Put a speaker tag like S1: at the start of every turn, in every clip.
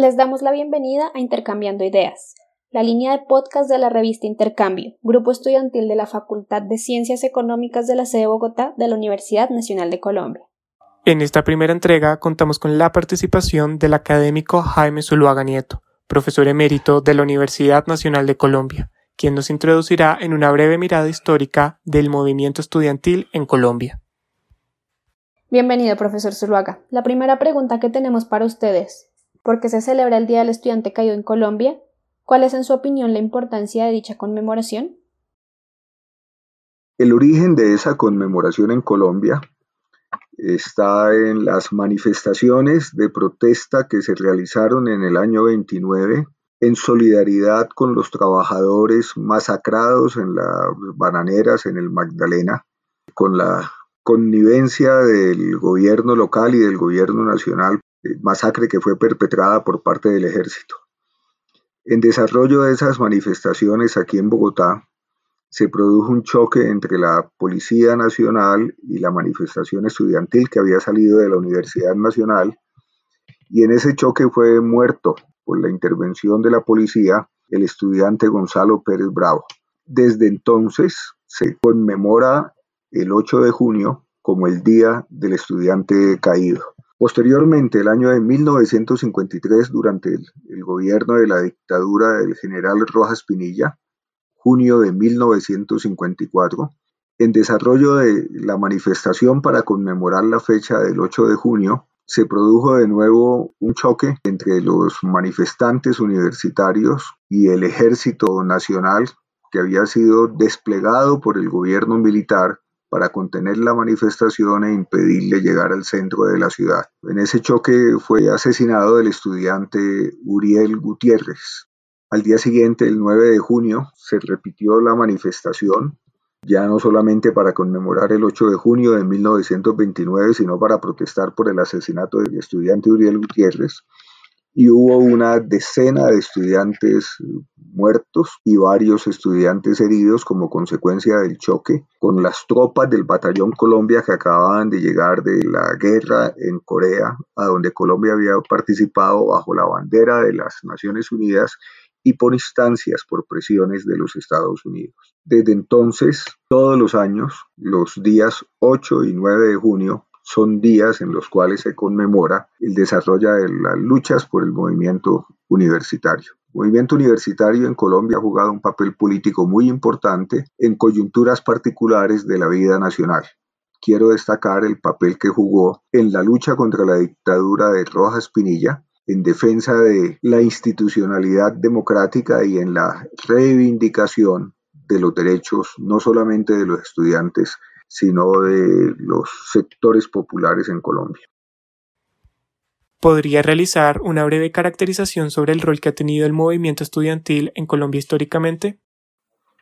S1: Les damos la bienvenida a Intercambiando Ideas, la línea de podcast de la revista Intercambio, grupo estudiantil de la Facultad de Ciencias Económicas de la sede de Bogotá de la Universidad Nacional de Colombia.
S2: En esta primera entrega contamos con la participación del académico Jaime Zuluaga Nieto, profesor emérito de la Universidad Nacional de Colombia, quien nos introducirá en una breve mirada histórica del movimiento estudiantil en Colombia.
S1: Bienvenido, profesor Zuluaga. La primera pregunta que tenemos para ustedes ¿Por qué se celebra el Día del Estudiante Caído en Colombia? ¿Cuál es, en su opinión, la importancia de dicha conmemoración?
S3: El origen de esa conmemoración en Colombia está en las manifestaciones de protesta que se realizaron en el año 29 en solidaridad con los trabajadores masacrados en las bananeras en el Magdalena, con la connivencia del gobierno local y del gobierno nacional masacre que fue perpetrada por parte del ejército. En desarrollo de esas manifestaciones aquí en Bogotá, se produjo un choque entre la Policía Nacional y la manifestación estudiantil que había salido de la Universidad Nacional, y en ese choque fue muerto por la intervención de la policía el estudiante Gonzalo Pérez Bravo. Desde entonces se conmemora el 8 de junio como el Día del Estudiante Caído. Posteriormente, el año de 1953, durante el, gobierno de la dictadura del general Rojas Pinilla, junio de 1954, en desarrollo de la manifestación para conmemorar la fecha del 8 de junio, se produjo de nuevo un choque entre los manifestantes universitarios y el ejército nacional que había sido desplegado por el gobierno militar para contener la manifestación e impedirle llegar al centro de la ciudad. En ese choque fue asesinado el estudiante Uriel Gutiérrez. Al día siguiente, el 9 de junio, se repitió la manifestación, ya no solamente para conmemorar el 8 de junio de 1929, sino para protestar por el asesinato del estudiante Uriel Gutiérrez, y hubo una decena de estudiantes muertos y varios estudiantes heridos como consecuencia del choque con las tropas del Batallón Colombia que acababan de llegar de la guerra en Corea, a donde Colombia había participado bajo la bandera de las Naciones Unidas y por instancias, por presiones de los Estados Unidos. Desde entonces, todos los años, los días 8 y 9 de junio, son días en los cuales se conmemora el desarrollo de las luchas por el movimiento universitario. El movimiento universitario en Colombia ha jugado un papel político muy importante en coyunturas particulares de la vida nacional. Quiero destacar el papel que jugó en la lucha contra la dictadura de Rojas Pinilla, en defensa de la institucionalidad democrática y en la reivindicación de los derechos no solamente de los estudiantes, sino de los sectores populares en Colombia.
S2: ¿Podría realizar una breve caracterización sobre el rol que ha tenido el movimiento estudiantil en Colombia históricamente?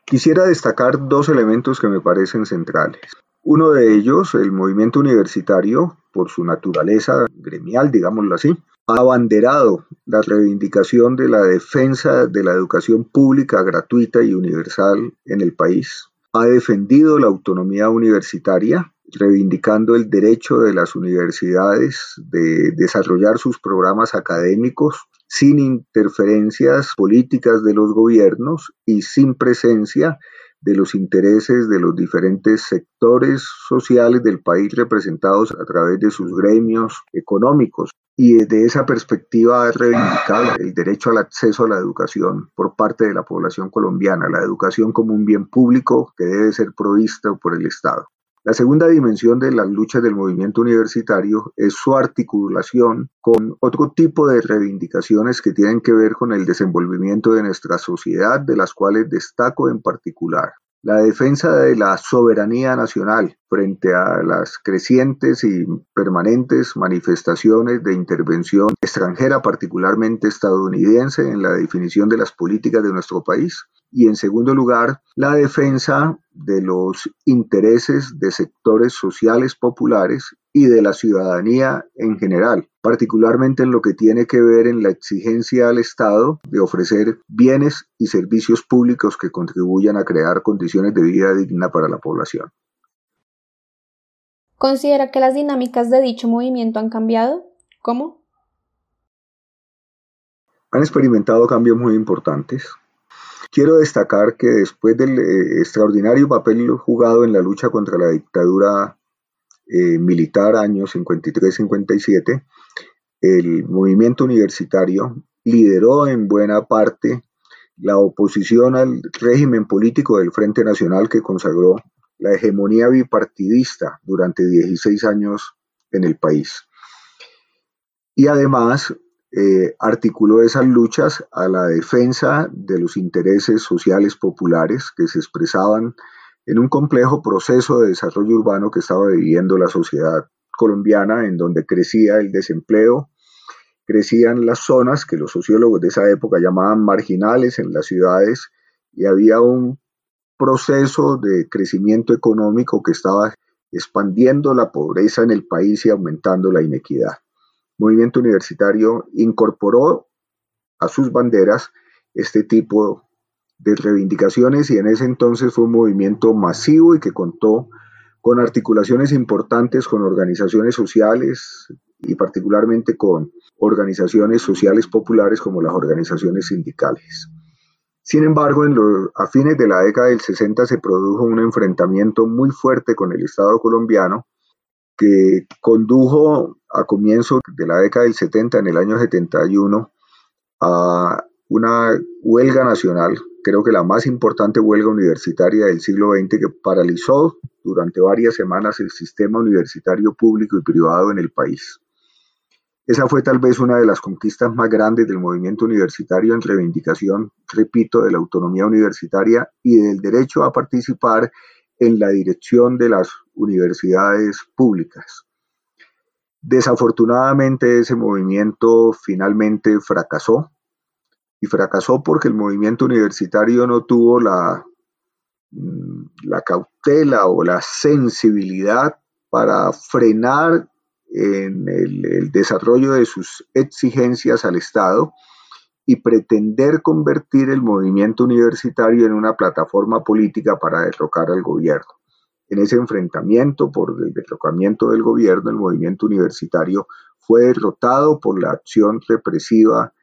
S3: Quisiera destacar dos elementos que me parecen centrales. Uno de ellos, el movimiento universitario, por su naturaleza gremial, digámoslo así, ha abanderado la reivindicación de la defensa de la educación pública gratuita y universal en el país, ha defendido la autonomía universitaria, reivindicando el derecho de las universidades de desarrollar sus programas académicos sin interferencias políticas de los gobiernos y sin presencia de los intereses de los diferentes sectores sociales del país representados a través de sus gremios económicos. Y desde esa perspectiva ha reivindicado el derecho al acceso a la educación por parte de la población colombiana, la educación como un bien público que debe ser provista por el Estado. La segunda dimensión de las luchas del movimiento universitario es su articulación con otro tipo de reivindicaciones que tienen que ver con el desenvolvimiento de nuestra sociedad, de las cuales destaco en particular. La defensa de la soberanía nacional frente a las crecientes y permanentes manifestaciones de intervención extranjera, particularmente estadounidense, en la definición de las políticas de nuestro país y en segundo lugar, la defensa de los intereses de sectores sociales populares y de la ciudadanía en general, particularmente en lo que tiene que ver en la exigencia al Estado de ofrecer bienes y servicios públicos que contribuyan a crear condiciones de vida digna para la población.
S1: ¿Considera que las dinámicas de dicho movimiento han cambiado? ¿Cómo?
S3: han experimentado cambios muy importantes. Quiero destacar que después del eh, extraordinario papel jugado en la lucha contra la dictadura eh, militar años 53-57, el movimiento universitario lideró en buena parte la oposición al régimen político del Frente Nacional que consagró la hegemonía bipartidista durante 16 años en el país. Y además eh, articuló esas luchas a la defensa de los intereses sociales populares que se expresaban en un complejo proceso de desarrollo urbano que estaba viviendo la sociedad colombiana, en donde crecía el desempleo, crecían las zonas que los sociólogos de esa época llamaban marginales en las ciudades y había un proceso de crecimiento económico que estaba expandiendo la pobreza en el país y aumentando la inequidad movimiento universitario incorporó a sus banderas este tipo de reivindicaciones y en ese entonces fue un movimiento masivo y que contó con articulaciones importantes con organizaciones sociales y particularmente con organizaciones sociales populares como las organizaciones sindicales. Sin embargo, a fines de la década del 60 se produjo un enfrentamiento muy fuerte con el Estado colombiano que condujo a comienzos de la década del 70, en el año 71, a una huelga nacional, creo que la más importante huelga universitaria del siglo XX, que paralizó durante varias semanas el sistema universitario público y privado en el país. Esa fue tal vez una de las conquistas más grandes del movimiento universitario en reivindicación, repito, de la autonomía universitaria y del derecho a participar en la dirección de las universidades públicas. Desafortunadamente ese movimiento finalmente fracasó y fracasó porque el movimiento universitario no tuvo la, mm, la cautela o la sensibilidad para frenar en el, el desarrollo de sus exigencias al Estado y pretender convertir el movimiento universitario en una plataforma política para derrocar al gobierno. En ese enfrentamiento por el derrocamiento del gobierno, el movimiento universitario fue derrotado por la acción represiva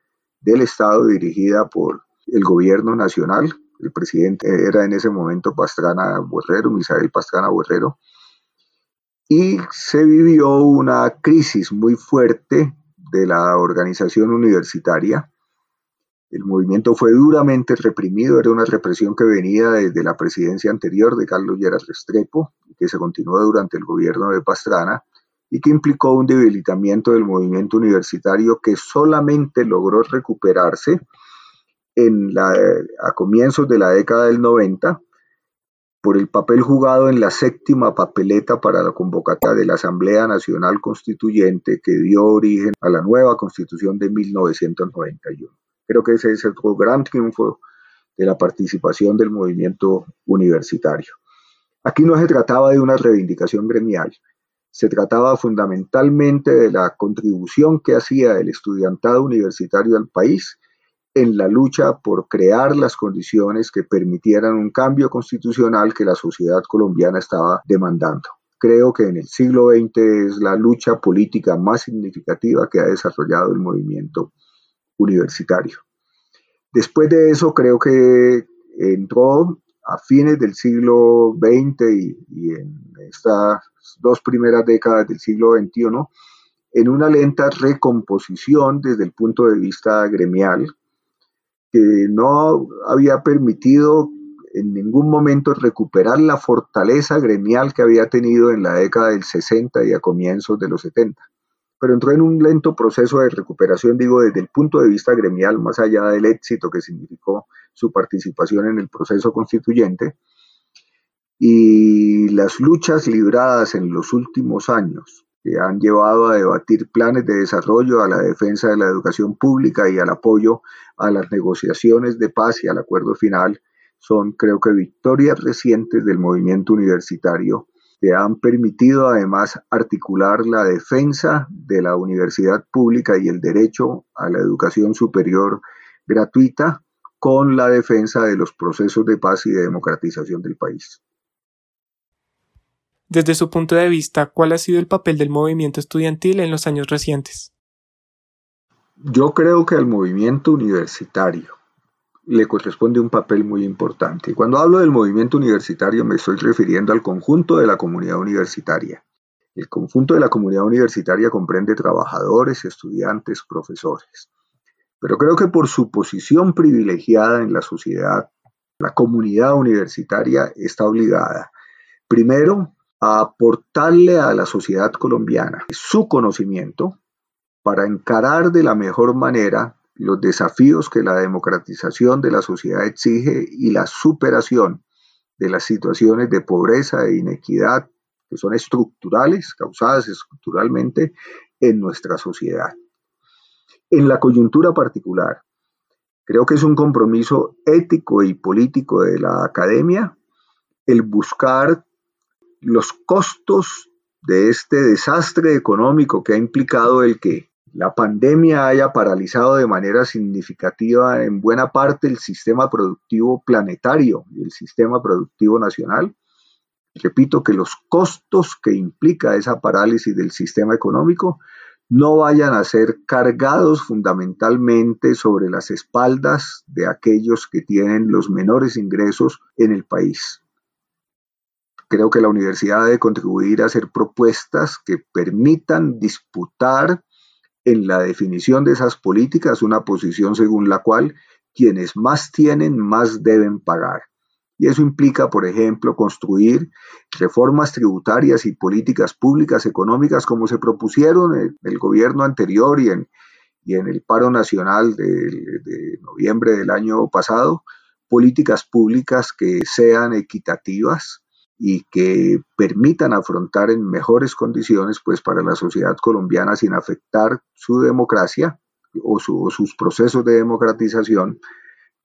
S3: del Estado dirigida por el gobierno nacional. El presidente era en ese momento Pastrana Borrero, Misael Pastrana Borrero, y se vivió una crisis muy fuerte de la organización universitaria el movimiento fue duramente reprimido, era una represión que venía desde la presidencia anterior de Carlos Lleras Restrepo, que se continuó durante el gobierno de Pastrana y que implicó un debilitamiento del movimiento universitario que solamente logró recuperarse en a comienzos de la década del 90 por el papel jugado en la séptima papeleta para la convocatoria de la Asamblea Nacional Constituyente que dio origen a la nueva constitución de 1991. Creo que ese es el gran triunfo de la participación del movimiento universitario. Aquí no se trataba de una reivindicación gremial, se trataba fundamentalmente de la contribución que hacía el estudiantado universitario al país en la lucha por crear las condiciones que permitieran un cambio constitucional que la sociedad colombiana estaba demandando. Creo que en el siglo XX es la lucha política más significativa que ha desarrollado el movimiento universitario. Después de eso creo que entró a fines del siglo XX y, en estas dos primeras décadas del siglo XXI en una lenta recomposición desde el punto de vista gremial que no había permitido en ningún momento recuperar la fortaleza gremial que había tenido en la década del 60 y a comienzos de los 70 pero entró en un lento proceso de recuperación, digo, desde el punto de vista gremial, más allá del éxito que significó su participación en el proceso constituyente. Y las luchas libradas en los últimos años, que han llevado a debatir planes de desarrollo, a la defensa de la educación pública y al apoyo a las negociaciones de paz y al acuerdo final, son creo que victorias recientes del movimiento universitario que han permitido además articular la defensa de la universidad pública y el derecho a la educación superior gratuita con la defensa de los procesos de paz y de democratización del país.
S2: Desde su punto de vista, ¿cuál ha sido el papel del movimiento estudiantil en los años recientes?
S3: Yo creo que al movimiento universitario le corresponde un papel muy importante. Cuando hablo del movimiento universitario me estoy refiriendo al conjunto de la comunidad universitaria. El conjunto de la comunidad universitaria comprende trabajadores, estudiantes, profesores. Pero creo que por su posición privilegiada en la sociedad, la comunidad universitaria está obligada, primero, a aportarle a la sociedad colombiana su conocimiento para encarar de la mejor manera los desafíos que la democratización de la sociedad exige y la superación de las situaciones de pobreza e inequidad que son estructurales, causadas estructuralmente en nuestra sociedad. En la coyuntura particular, creo que es un compromiso ético y político de la academia el buscar los costos de este desastre económico que ha implicado el que la pandemia haya paralizado de manera significativa en buena parte el sistema productivo planetario y el sistema productivo nacional. Repito que los costos que implica esa parálisis del sistema económico no vayan a ser cargados fundamentalmente sobre las espaldas de aquellos que tienen los menores ingresos en el país. Creo que la universidad debe contribuir a hacer propuestas que permitan disputar en la definición de esas políticas una posición según la cual quienes más tienen más deben pagar. Y eso implica, por ejemplo, construir reformas tributarias y políticas públicas económicas como se propusieron en el gobierno anterior y en, y en el paro nacional de, de noviembre del año pasado, políticas públicas que sean equitativas, y que permitan afrontar en mejores condiciones pues para la sociedad colombiana sin afectar su democracia o, sus procesos de democratización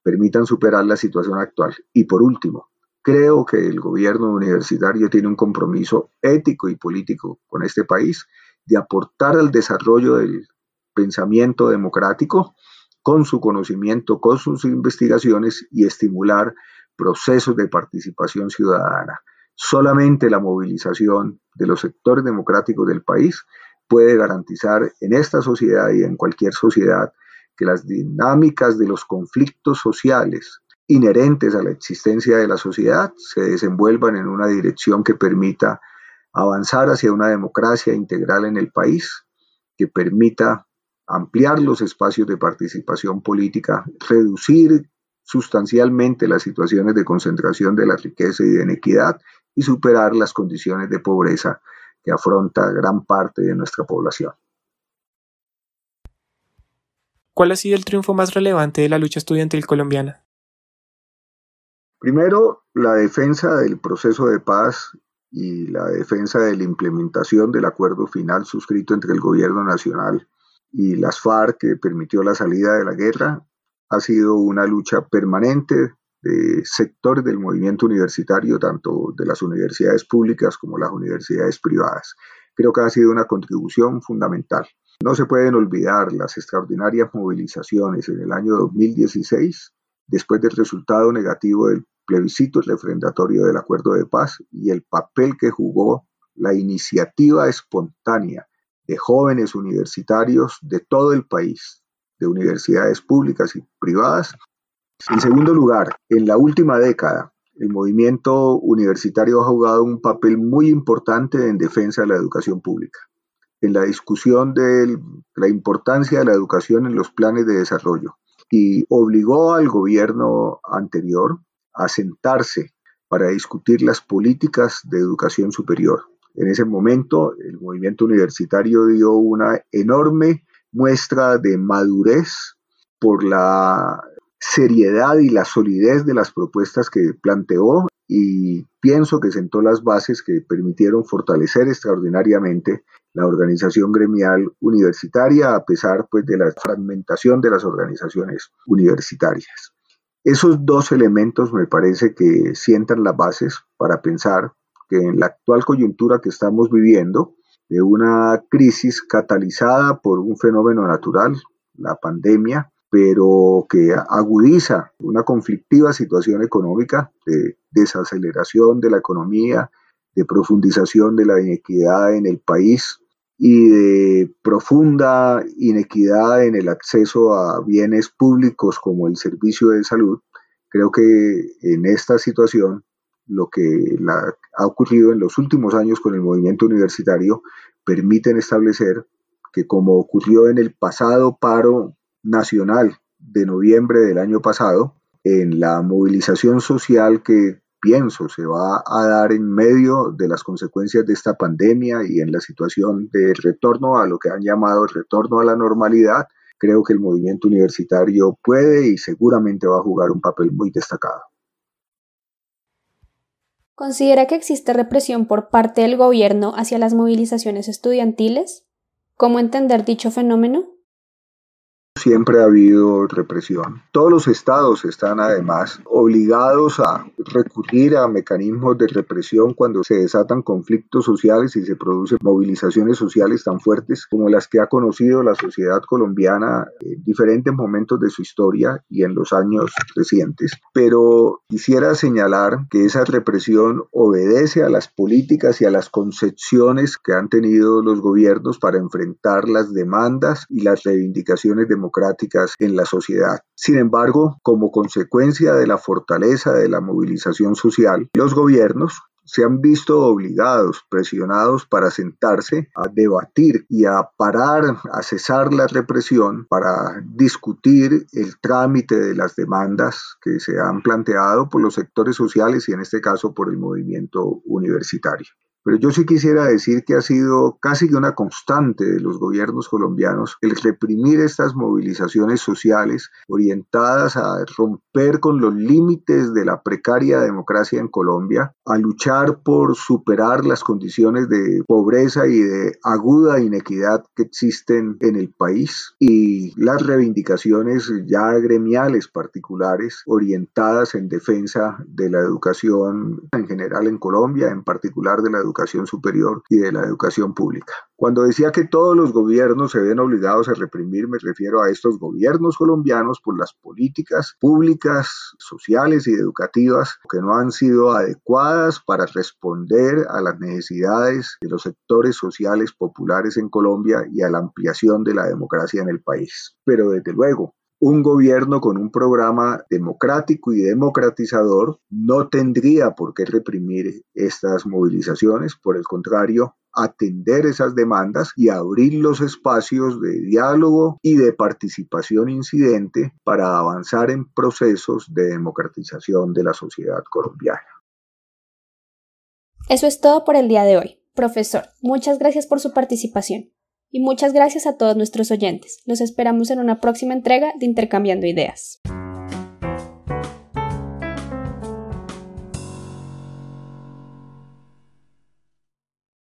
S3: permitan superar la situación actual. Y por último, creo que el gobierno universitario tiene un compromiso ético y político con este país de aportar al desarrollo del pensamiento democrático con su conocimiento, con sus investigaciones y estimular procesos de participación ciudadana. Solamente la movilización de los sectores democráticos del país puede garantizar en esta sociedad y en cualquier sociedad que las dinámicas de los conflictos sociales inherentes a la existencia de la sociedad se desenvuelvan en una dirección que permita avanzar hacia una democracia integral en el país, que permita ampliar los espacios de participación política, reducir sustancialmente las situaciones de concentración de la riqueza y de inequidad y superar las condiciones de pobreza que afronta gran parte de nuestra población.
S2: ¿Cuál ha sido el triunfo más relevante de la lucha estudiantil colombiana?
S3: Primero, la defensa del proceso de paz y la defensa de la implementación del acuerdo final suscrito entre el gobierno nacional y las FARC que permitió la salida de la guerra ha sido una lucha permanente de sectores del movimiento universitario, tanto de las universidades públicas como las universidades privadas. Creo que ha sido una contribución fundamental. No se pueden olvidar las extraordinarias movilizaciones en el año 2016, después del resultado negativo del plebiscito refrendatorio del acuerdo de paz y el papel que jugó la iniciativa espontánea de jóvenes universitarios de todo el país, de universidades públicas y privadas, en segundo lugar, en la última década, el movimiento universitario ha jugado un papel muy importante en defensa de la educación pública, en la discusión de la importancia de la educación en los planes de desarrollo y obligó al gobierno anterior a sentarse para discutir las políticas de educación superior. En ese momento, el movimiento universitario dio una enorme muestra de madurez por la seriedad y la solidez de las propuestas que planteó y pienso que sentó las bases que permitieron fortalecer extraordinariamente la organización gremial universitaria a pesar pues, de la fragmentación de las organizaciones universitarias. Esos dos elementos me parece que sientan las bases para pensar que en la actual coyuntura que estamos viviendo, de una crisis catalizada por un fenómeno natural, la pandemia, pero que agudiza una conflictiva situación económica de desaceleración de la economía, de profundización de la inequidad en el país y de profunda inequidad en el acceso a bienes públicos como el servicio de salud, creo que en esta situación lo que ha ocurrido en los últimos años con el movimiento universitario permiten establecer que como ocurrió en el pasado paro nacional de noviembre del año pasado, en la movilización social que pienso se va a dar en medio de las consecuencias de esta pandemia y en la situación de retorno a lo que han llamado el retorno a la normalidad, creo que el movimiento universitario puede y seguramente va a jugar un papel muy destacado.
S1: ¿Considera que existe represión por parte del gobierno hacia las movilizaciones estudiantiles? ¿Cómo entender dicho fenómeno?
S3: Siempre ha habido represión. Todos los estados están además obligados a recurrir a mecanismos de represión cuando se desatan conflictos sociales y se producen movilizaciones sociales tan fuertes como las que ha conocido la sociedad colombiana en diferentes momentos de su historia y en los años recientes. Pero quisiera señalar que esa represión obedece a las políticas y a las concepciones que han tenido los gobiernos para enfrentar las demandas y las reivindicaciones democráticas en la sociedad. Sin embargo, como consecuencia de la fortaleza de la movilización social, los gobiernos se han visto obligados, presionados para sentarse a debatir y a parar, a cesar la represión, para discutir el trámite de las demandas que se han planteado por los sectores sociales y en este caso por el movimiento universitario. Pero yo sí quisiera decir que ha sido casi que una constante de los gobiernos colombianos el reprimir estas movilizaciones sociales orientadas a romper con los límites de la precaria democracia en Colombia, a luchar por superar las condiciones de pobreza y de aguda inequidad que existen en el país y las reivindicaciones ya gremiales particulares orientadas en defensa de la educación en general en Colombia, en particular de la educación educación superior y de la educación pública. Cuando decía que todos los gobiernos se ven obligados a reprimir, me refiero a estos gobiernos colombianos por las políticas públicas, sociales y educativas que no han sido adecuadas para responder a las necesidades de los sectores sociales populares en Colombia y a la ampliación de la democracia en el país. Pero desde luego, un gobierno con un programa democrático y democratizador no tendría por qué reprimir estas movilizaciones, por el contrario, atender esas demandas y abrir los espacios de diálogo y de participación incidente para avanzar en procesos de democratización de la sociedad colombiana.
S1: Eso es todo por el día de hoy. Profesor, muchas gracias por su participación. Y muchas gracias a todos nuestros oyentes. Los esperamos en una próxima entrega de Intercambiando Ideas.